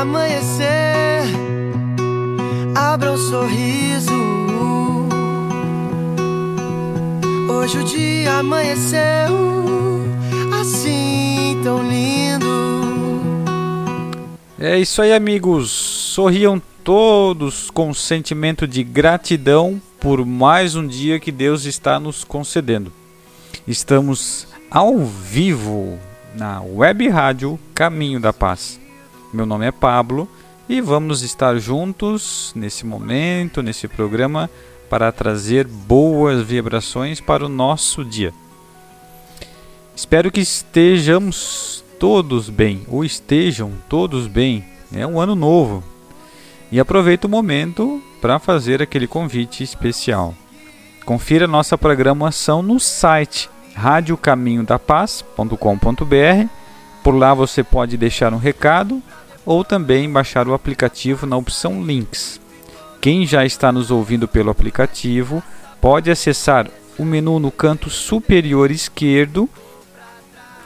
Amanhecer, abra um sorriso. Hoje o dia amanheceu assim tão lindo. É isso aí, amigos. Sorriam todos com sentimento de gratidão por mais um dia que Deus está nos concedendo. Estamos ao vivo na Web Rádio Caminho da Paz. Meu nome é Pablo e vamos estar juntos nesse momento, nesse programa, para trazer boas vibrações para o nosso dia. Espero que estejamos todos bem, ou estejam todos bem. É um ano novo. E aproveito o momento para fazer aquele convite especial. Confira nossa programação no site radiocaminhodapaz.com.br. Por lá você pode deixar um recado ou também baixar o aplicativo na opção Links. Quem já está nos ouvindo pelo aplicativo pode acessar o menu no canto superior esquerdo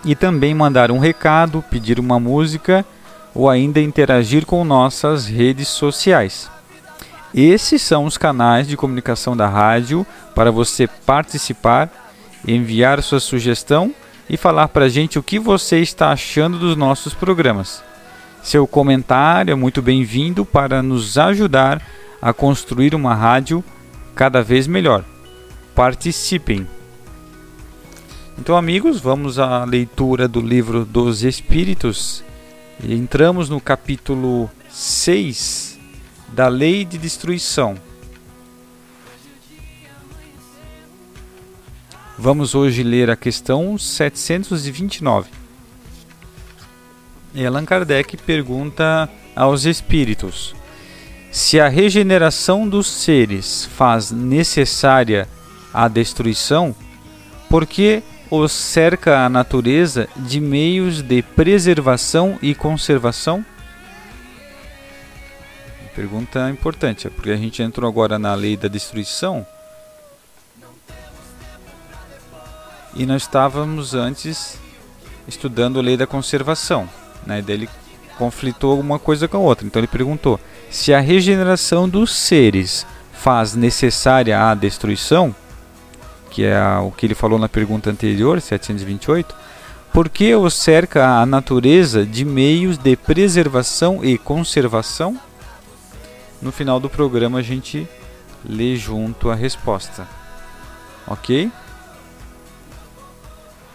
e também mandar um recado, pedir uma música ou ainda interagir com nossas redes sociais. Esses são os canais de comunicação da rádio para você participar, enviar sua sugestão e falar para a gente o que você está achando dos nossos programas. Seu comentário é muito bem-vindo para nos ajudar a construir uma rádio cada vez melhor. Participem! Então, amigos, vamos à leitura do livro dos Espíritos. Entramos no capítulo 6 da Lei de Destruição. Vamos hoje ler a questão 729. E Allan Kardec pergunta aos espíritos: se a regeneração dos seres faz necessária a destruição, por que os cerca a natureza de meios de preservação e conservação? Pergunta importante, porque a gente entrou agora na lei da destruição e nós estávamos antes estudando a lei da conservação. Né? Daí ele conflitou uma coisa com a outra. Então ele perguntou: se a regeneração dos seres faz necessária a destruição, que é o que ele falou na pergunta anterior, 728, por que o cerca a natureza de meios de preservação e conservação? No final do programa a gente lê junto a resposta. Ok?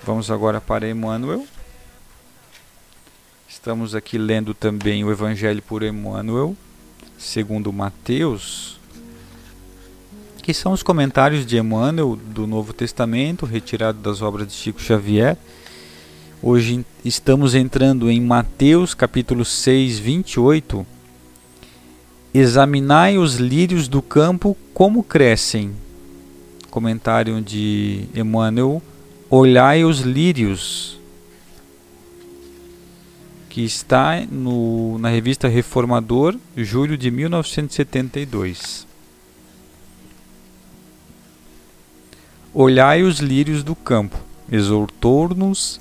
Vamos agora para Emmanuel. Estamos aqui lendo também o Evangelho por Emmanuel, segundo Mateus, que são os comentários de Emmanuel do Novo Testamento, retirado das obras de Chico Xavier. Hoje estamos entrando em Mateus capítulo 6, 28. Examinai os lírios do campo como crescem. Comentário de Emmanuel. Olhai os lírios, que está no, na revista Reformador, julho de 1972. Olhai os lírios do campo, exortou-nos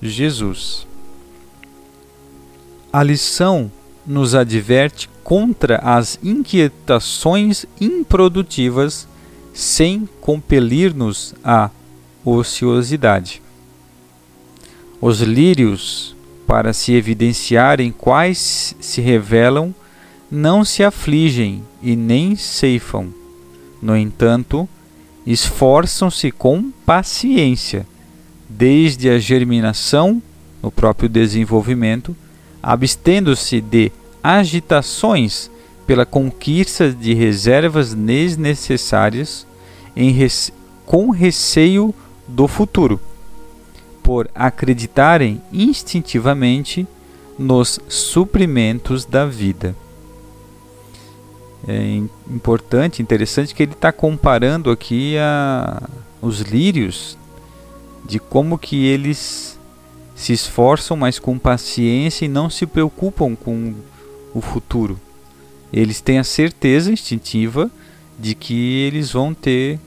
Jesus. A lição nos adverte contra as inquietações improdutivas sem compelir-nos à ociosidade. Os lírios, para se evidenciarem quais se revelam, não se afligem e nem ceifam. No entanto, esforçam-se com paciência, desde a germinação, no próprio desenvolvimento, abstendo-se de agitações pela conquista de reservas desnecessárias com receio do futuro, por acreditarem instintivamente nos suprimentos da vida. É importante, interessante que ele está comparando aqui a, os lírios, de como que eles se esforçam, mas com paciência e não se preocupam com o futuro. Eles têm a certeza instintiva de que eles vão ter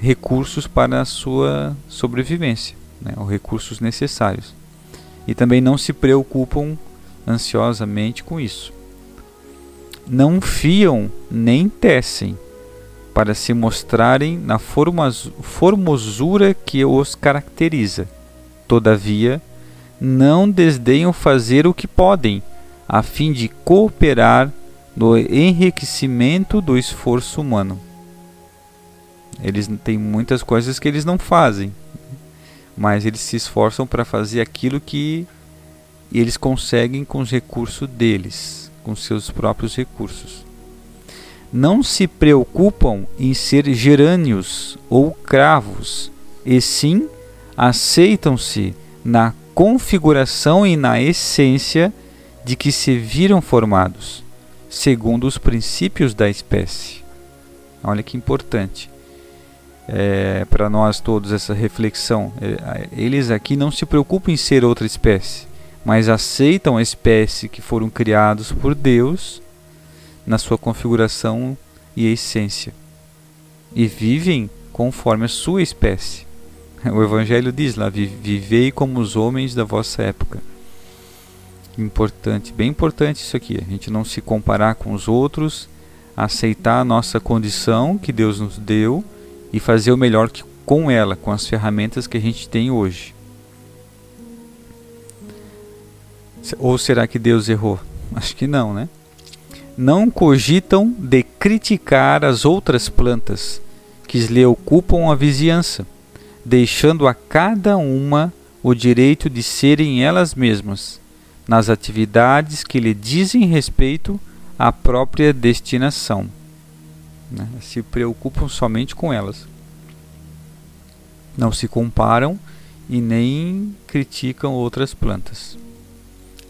recursos para a sua sobrevivência, né, os recursos necessários. E também não se preocupam ansiosamente com isso. Não fiam nem tecem para se mostrarem na formosura que os caracteriza. Todavia, não desdenham fazer o que podem, a fim de cooperar no enriquecimento do esforço humano. Eles têm muitas coisas que eles não fazem, mas eles se esforçam para fazer aquilo que eles conseguem com os recursos deles, com seus próprios recursos. Não se preocupam em ser gerânios ou cravos, e sim aceitam-se na configuração e na essência de que se viram formados, segundo os princípios da espécie. Olha que importante é, para nós todos essa reflexão. É, eles aqui não se preocupam em ser outra espécie, mas aceitam a espécie que foram criados por Deus na sua configuração e essência e vivem conforme a sua espécie. O Evangelho diz lá: vivei como os homens da vossa época. Importante, bem importante isso aqui. A gente não se comparar com os outros, aceitar a nossa condição que Deus nos deu e fazer o melhor que, com ela, com as ferramentas que a gente tem hoje. Ou será que Deus errou? Acho que não, né? Não cogitam de criticar as outras plantas que lhe ocupam a vizinhança, deixando a cada uma o direito de serem elas mesmas, nas atividades que lhe dizem respeito à própria destinação né? se preocupam somente com elas. Não se comparam e nem criticam outras plantas.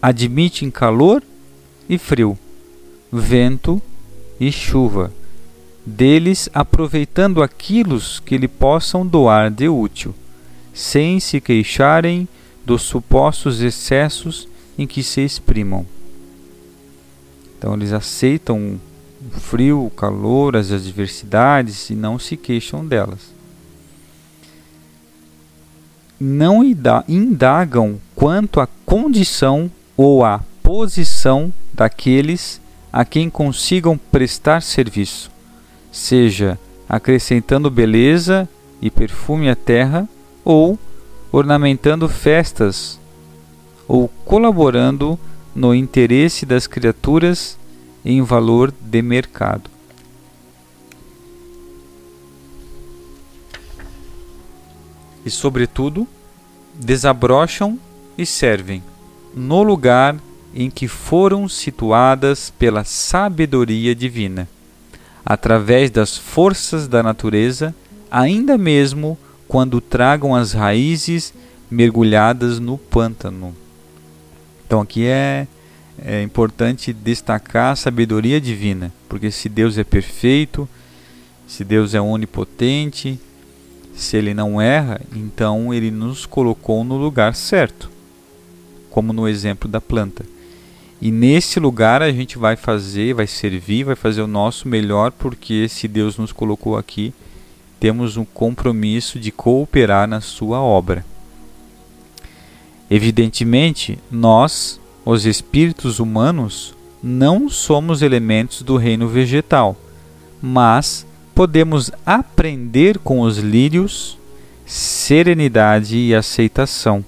Admitem calor e frio, vento e chuva, deles aproveitando aquilo que lhe possam doar de útil, sem se queixarem dos supostos excessos em que se exprimam. Então eles aceitam frio, o calor, as adversidades e não se queixam delas. Não indagam quanto à condição ou à posição daqueles a quem consigam prestar serviço, seja acrescentando beleza e perfume à terra ou ornamentando festas ou colaborando no interesse das criaturas em valor de mercado. E, sobretudo, desabrocham e servem no lugar em que foram situadas pela sabedoria divina, através das forças da natureza, ainda mesmo quando tragam as raízes mergulhadas no pântano. Então aqui é, é importante destacar a sabedoria divina, porque se Deus é perfeito, se Deus é onipotente, se ele não erra, então ele nos colocou no lugar certo, como no exemplo da planta. E nesse lugar a gente vai fazer, vai servir, vai fazer o nosso melhor, porque se Deus nos colocou aqui, temos um compromisso de cooperar na sua obra. Evidentemente, nós, os espíritos humanos, não somos elementos do reino vegetal, mas podemos aprender com os lírios serenidade e aceitação,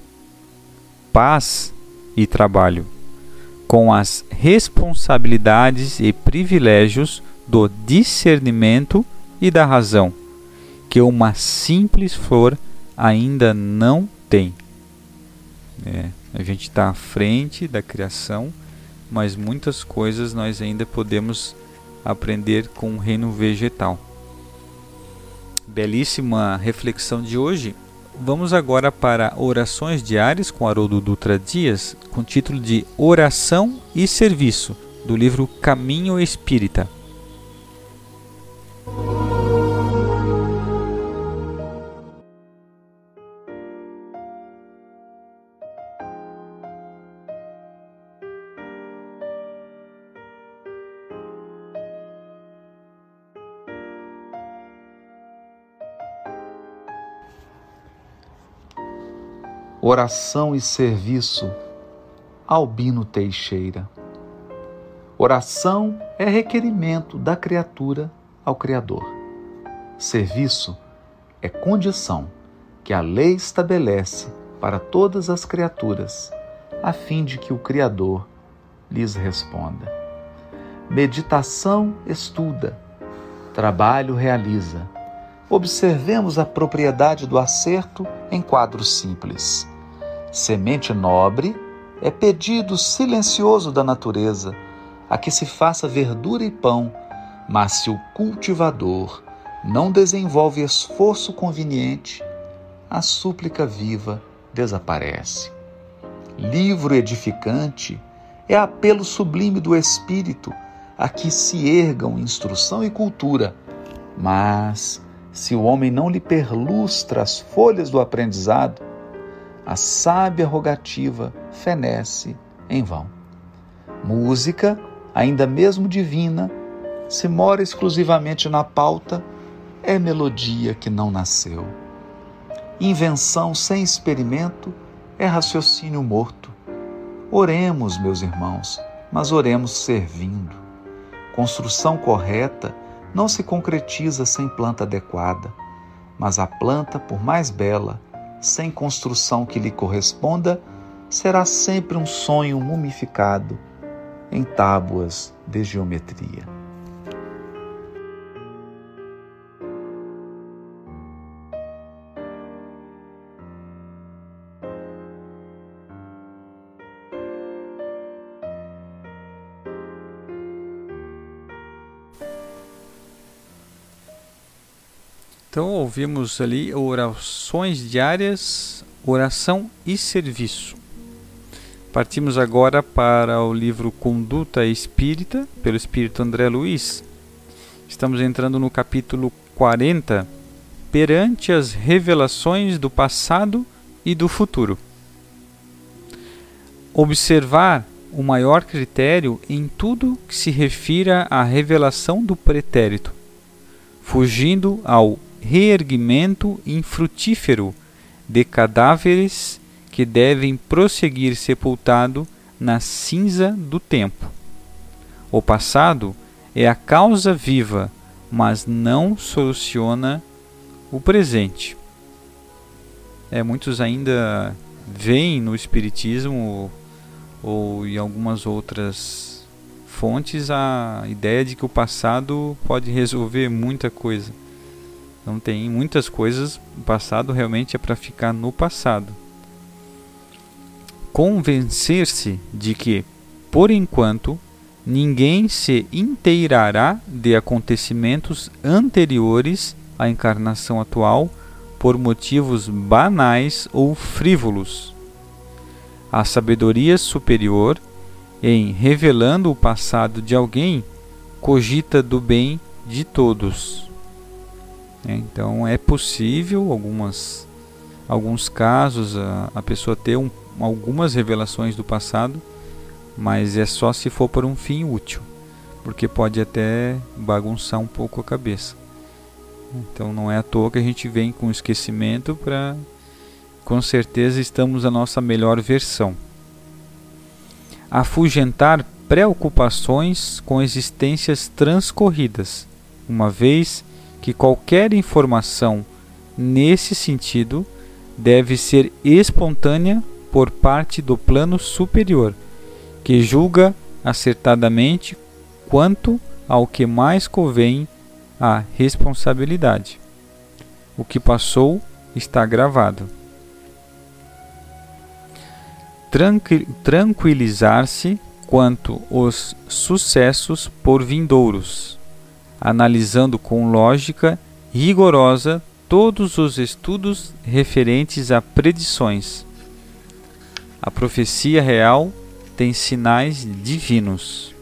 paz e trabalho com as responsabilidades e privilégios do discernimento e da razão, que uma simples flor ainda não tem. É, a gente está à frente da criação, mas muitas coisas nós ainda podemos aprender com o reino vegetal. Belíssima reflexão de hoje. Vamos agora para Orações Diárias com Haroldo Dutra Dias, com o título de Oração e Serviço, do livro Caminho Espírita. Oração e serviço, Albino Teixeira. Oração é requerimento da criatura ao Criador. Serviço é condição que a lei estabelece para todas as criaturas, a fim de que o Criador lhes responda. Meditação estuda, trabalho realiza. Observemos a propriedade do acerto em quadros simples. Semente nobre é pedido silencioso da natureza, a que se faça verdura e pão, mas se o cultivador não desenvolve esforço conveniente, a súplica viva desaparece. Livro edificante é apelo sublime do espírito a que se ergam instrução e cultura, mas se o homem não lhe perlustra as folhas do aprendizado, a sábia rogativa fenece em vão. Música, ainda mesmo divina, se mora exclusivamente na pauta, é melodia que não nasceu. Invenção sem experimento é raciocínio morto. Oremos, meus irmãos, mas oremos servindo. Construção correta não se concretiza sem planta adequada, mas a planta, por mais bela, sem construção que lhe corresponda, será sempre um sonho mumificado em tábuas de geometria. Então ouvimos ali orações diárias, oração e serviço. Partimos agora para o livro Conduta Espírita, pelo Espírito André Luiz. Estamos entrando no capítulo 40, perante as revelações do passado e do futuro. Observar o maior critério em tudo que se refira à revelação do pretérito, fugindo ao reerguimento infrutífero de cadáveres que devem prosseguir sepultado na cinza do tempo. O passado é a causa viva, mas não soluciona o presente. É, muitos ainda veem no Espiritismo ou em algumas outras fontes a ideia de que o passado pode resolver muita coisa. Não tem muitas coisas, o passado realmente é para ficar no passado. Convencer-se de que, por enquanto, ninguém se inteirará de acontecimentos anteriores à encarnação atual por motivos banais ou frívolos. A sabedoria superior, em revelando o passado de alguém, cogita do bem de todos. É, Então é possível algumas alguns casos a, a pessoa ter um, algumas revelações do passado, mas é só se for por um fim útil, porque pode até bagunçar um pouco a cabeça. Então não é à toa que a gente vem com esquecimento para com certeza estamos a nossa melhor versão. Afugentar preocupações com existências transcorridas, uma vez que qualquer informação nesse sentido deve ser espontânea por parte do plano superior, que julga acertadamente quanto ao que mais convém à responsabilidade. O que passou está gravado. Tranqui- Tranquilizar-se quanto os sucessos por vindouros, analisando com lógica rigorosa todos os estudos referentes a predições. A profecia real tem sinais divinos.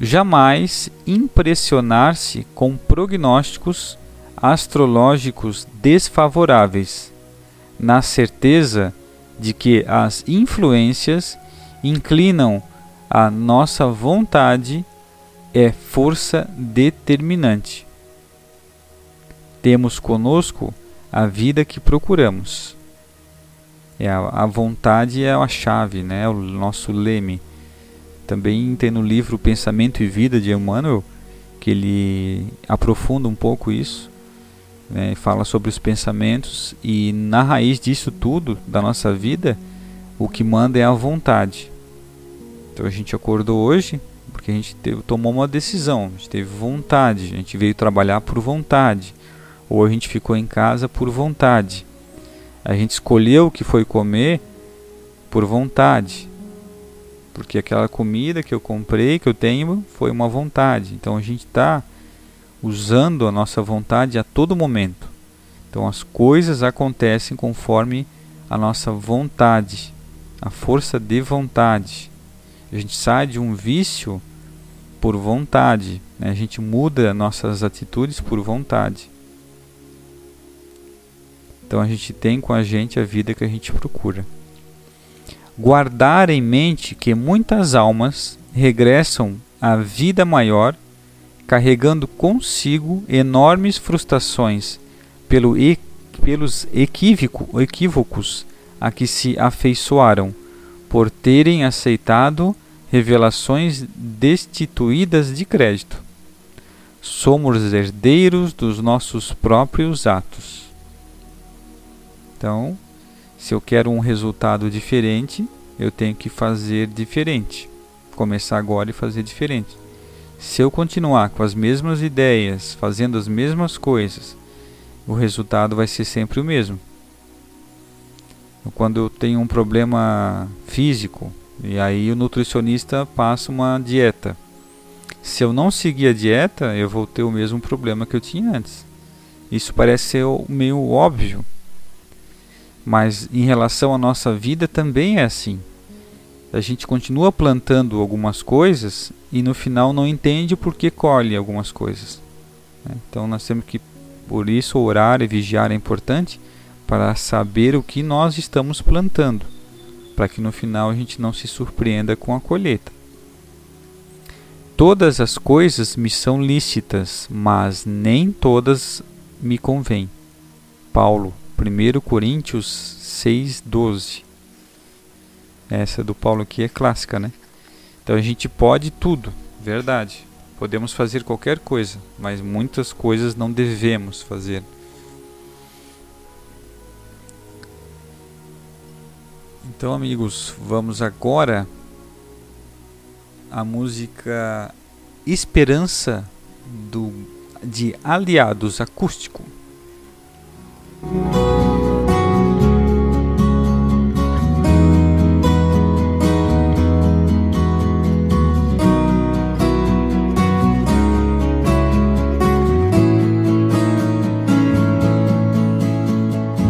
Jamais impressionar-se com prognósticos astrológicos desfavoráveis, na certeza de que as influências inclinam a nossa vontade é força determinante. Temos conosco a vida que procuramos. É a, a vontade é a chave, né? o nosso leme. Também tem no livro Pensamento e Vida de Emmanuel que ele aprofunda um pouco isso, né? fala sobre os pensamentos e na raiz disso tudo da nossa vida, o que manda é a vontade. Então a gente acordou hoje porque a gente teve, tomou uma decisão, a gente teve vontade, a gente veio trabalhar por vontade, ou a gente ficou em casa por vontade. A gente escolheu o que foi comer por vontade. Porque aquela comida que eu comprei, que eu tenho, foi uma vontade. Então a gente está usando a nossa vontade a todo momento. Então as coisas acontecem conforme a nossa vontade, a força de vontade. A gente sai de um vício por vontade, né? a gente muda nossas atitudes por vontade. Então a gente tem com a gente a vida que a gente procura. Guardar em mente que muitas almas regressam à vida maior carregando consigo enormes frustrações pelo e, pelos equívoco, equívocos a que se afeiçoaram, por terem aceitado revelações destituídas de crédito. Somos herdeiros dos nossos próprios atos. Então, se eu quero um resultado diferente, eu tenho que fazer diferente. Começar agora e fazer diferente. Se eu continuar com as mesmas ideias, fazendo as mesmas coisas, o resultado vai ser sempre o mesmo. Quando eu tenho um problema físico, e aí o nutricionista passa uma dieta. Se eu não seguir a dieta, eu vou ter o mesmo problema que eu tinha antes. Isso parece ser meio óbvio, mas em relação à nossa vida também é assim. A gente continua plantando algumas coisas e no final não entende por que colhe algumas coisas. né? Então nós temos que, por isso, orar e vigiar é importante para saber o que nós estamos plantando, para que no final a gente não se surpreenda com a colheita. Todas as coisas me são lícitas, mas nem todas me convêm. Paulo, 1 Coríntios 6:12. Essa do Paulo aqui é clássica, né? Então a gente pode tudo, verdade. Podemos fazer qualquer coisa, mas muitas coisas não devemos fazer. Então, amigos, vamos agora a música Esperança do, de Aliados Acústico.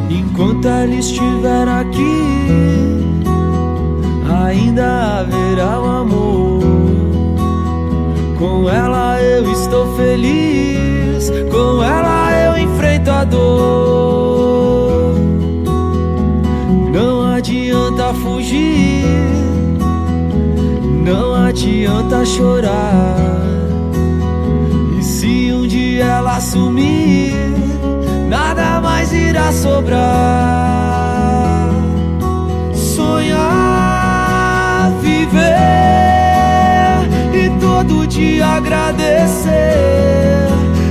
Enquanto ele estiver aqui chorar. E se um dia ela sumir, nada mais irá sobrar. Sonhar, viver e todo dia agradecer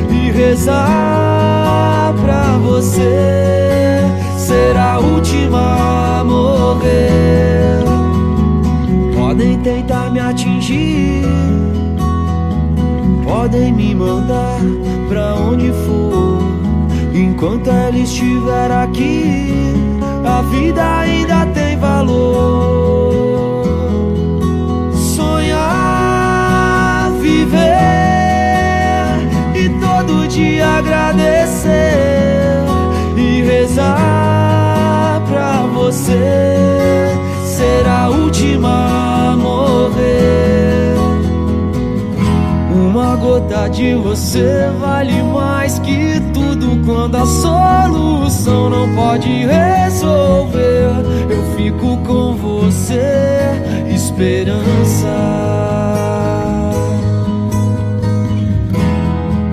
e rezar pra você ser a podem me mandar pra onde for. Enquanto ela estiver aqui, a vida ainda tem valor. Sonhar, viver e todo dia agradecer e rezar pra você ser a gota de você vale mais que tudo quando a solução não pode resolver. Eu fico com você, esperança.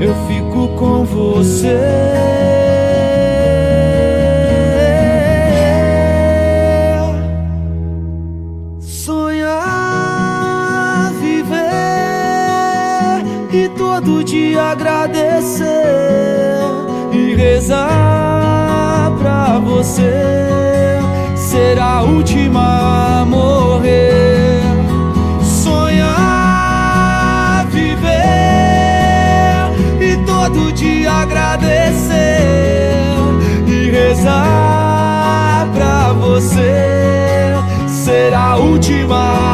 Eu fico com você. Rezar pra você ser a última a morrer. Sonhar, viver e todo dia agradecer e rezar pra você ser a última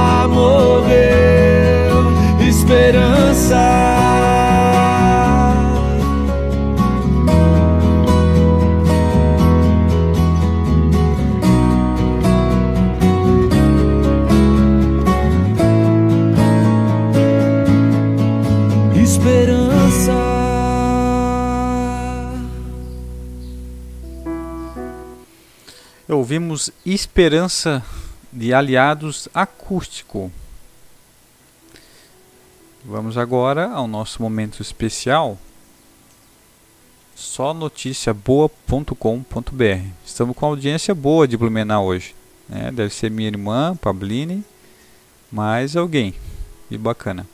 Esperança de Aliados Acústico. Vamos agora ao nosso momento especial. Só notícia boa.com.br. Estamos com audiência boa de Blumenau hoje. né? Deve ser minha irmã, Pabline, mais alguém. E bacana.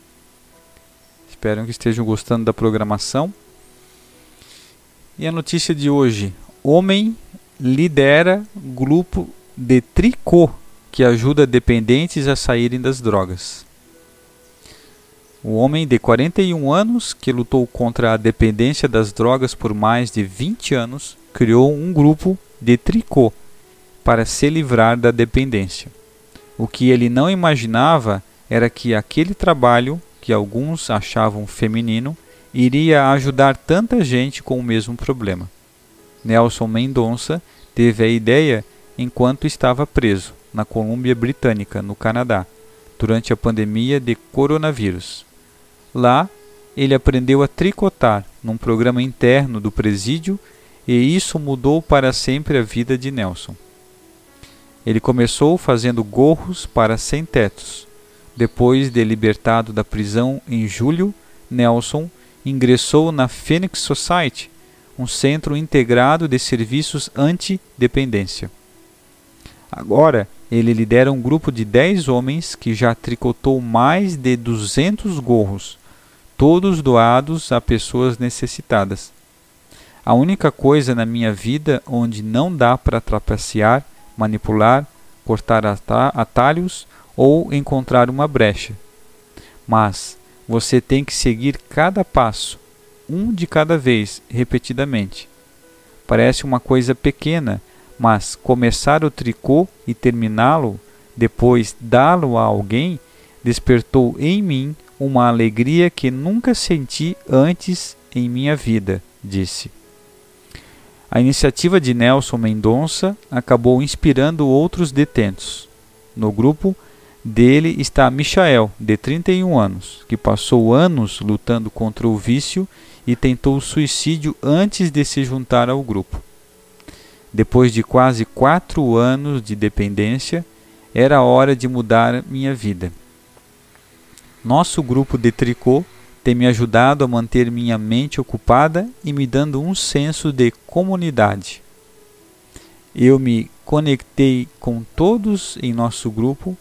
Espero que estejam gostando da programação. E a notícia de hoje: Homem lidera grupo de tricô que ajuda dependentes a saírem das drogas. O homem de 41 anos, que lutou contra a dependência das drogas por mais de 20 anos, criou um grupo de tricô para se livrar da dependência. O que ele não imaginava era que aquele trabalho, que alguns achavam feminino, iria ajudar tanta gente com o mesmo problema. Nelson Mendonça teve a ideia enquanto estava preso na Colômbia Britânica, no Canadá, durante a pandemia de coronavírus. Lá, ele aprendeu a tricotar num programa interno do presídio e isso mudou para sempre a vida de Nelson. Ele começou fazendo gorros para sem-tetos. Depois de libertado da prisão em julho, Nelson ingressou na Phoenix Society, um centro integrado de serviços anti-dependência. Agora, ele lidera um grupo de 10 homens que já tricotou mais de 200 gorros, todos doados a pessoas necessitadas. A única coisa na minha vida onde não dá para trapacear, manipular, cortar ata- atalhos ou encontrar uma brecha. Mas você tem que seguir cada passo, um de cada vez, repetidamente. Parece uma coisa pequena, mas começar o tricô e terminá-lo, depois dá-lo a alguém, despertou em mim uma alegria que nunca senti antes em minha vida, disse. A iniciativa de Nelson Mendonça acabou inspirando outros detentos. No grupo dele está Michael, de 31 anos, que passou anos lutando contra o vício e tentou suicídio antes de se juntar ao grupo. Depois de quase quatro anos de dependência, era hora de mudar minha vida. Nosso grupo de tricô tem me ajudado a manter minha mente ocupada e me dando um senso de comunidade. Eu me conectei com todos em nosso grupo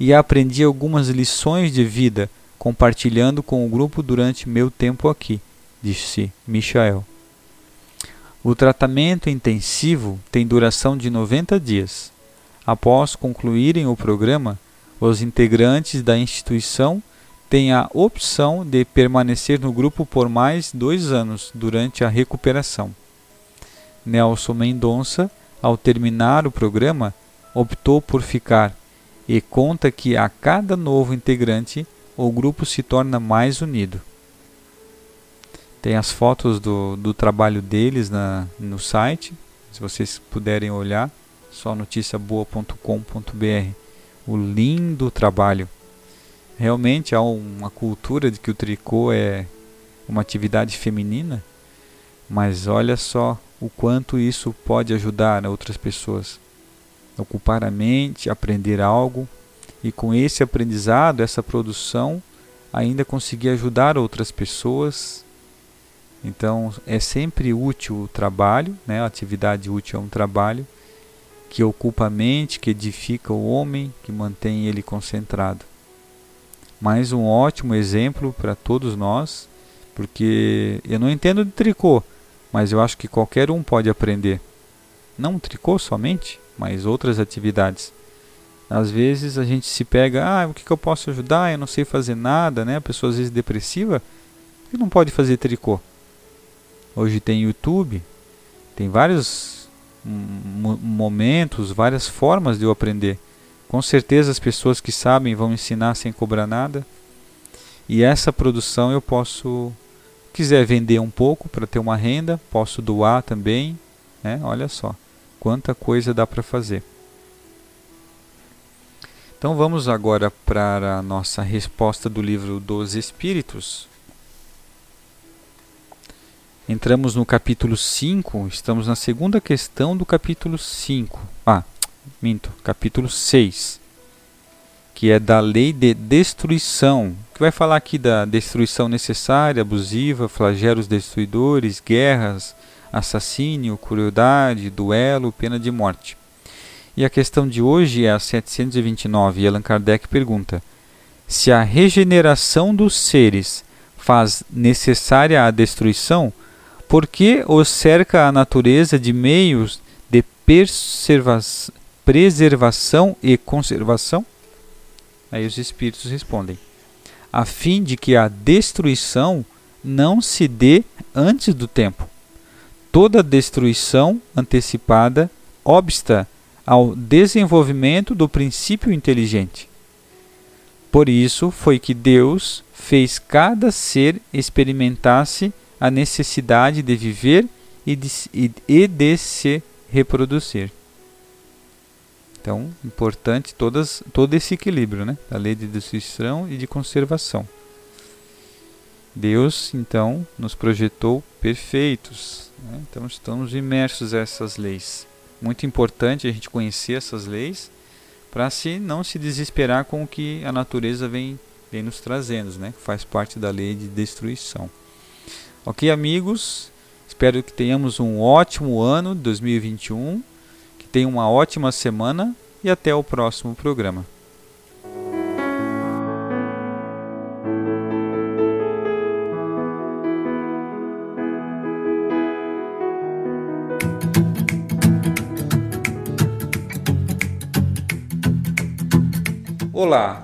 e aprendi algumas lições de vida compartilhando com o grupo durante meu tempo aqui, disse Michael. O tratamento intensivo tem duração de 90 dias. Após concluírem o programa, os integrantes da instituição têm a opção de permanecer no grupo por mais dois anos durante a recuperação. Nelson Mendonça, ao terminar o programa, optou por ficar e conta que a cada novo integrante o grupo se torna mais unido. Tem as fotos do, do trabalho deles na, no site, se vocês puderem olhar, só noticiaboa.com.br. O lindo trabalho. Realmente há uma cultura de que o tricô é uma atividade feminina, mas olha só o quanto isso pode ajudar outras pessoas ocupar a mente, aprender algo e com esse aprendizado, essa produção, ainda conseguir ajudar outras pessoas. Então é sempre útil o trabalho, né? a atividade útil é um trabalho que ocupa a mente, que edifica o homem, que mantém ele concentrado. Mais um ótimo exemplo para todos nós, porque eu não entendo de tricô, mas eu acho que qualquer um pode aprender. Não tricô somente, mas outras atividades. Às vezes a gente se pega, ah, o que, que eu posso ajudar? Eu não sei fazer nada, né? A pessoa às vezes depressiva, que não pode fazer tricô. Hoje tem YouTube, tem vários momentos, várias formas de eu aprender. Com certeza as pessoas que sabem vão ensinar sem cobrar nada. E essa produção eu posso, quiser vender um pouco para ter uma renda, posso doar também, né? Olha só quanta coisa dá para fazer. Então vamos agora para a nossa resposta do livro dos Espíritos. Entramos no capítulo 5, estamos na segunda questão do capítulo 5. Ah, minto, capítulo 6, que é da lei de destruição, que vai falar aqui da destruição necessária, abusiva, flagelos destruidores, guerras, assassínio, crueldade, duelo, pena de morte. E a questão de hoje é a 729 e Allan Kardec pergunta: se a regeneração dos seres faz necessária a destruição, por que os cerca a natureza de meios de preservação e conservação? Aí os espíritos respondem: a fim de que a destruição não se dê antes do tempo toda destruição antecipada obsta ao desenvolvimento do princípio inteligente. Por isso foi que Deus fez cada ser experimentasse a necessidade de viver e de, e de se reproduzir. Então, importante todas, todo esse equilíbrio, né? Da lei de destruição e de conservação. Deus, então, nos projetou perfeitos. Né? Então, estamos imersos a essas leis. Muito importante a gente conhecer essas leis para se não se desesperar com o que a natureza vem, vem nos trazendo, né? faz parte da lei de destruição. Ok, amigos? Espero que tenhamos um ótimo ano 2021, que tenham uma ótima semana e até o próximo programa. Olá,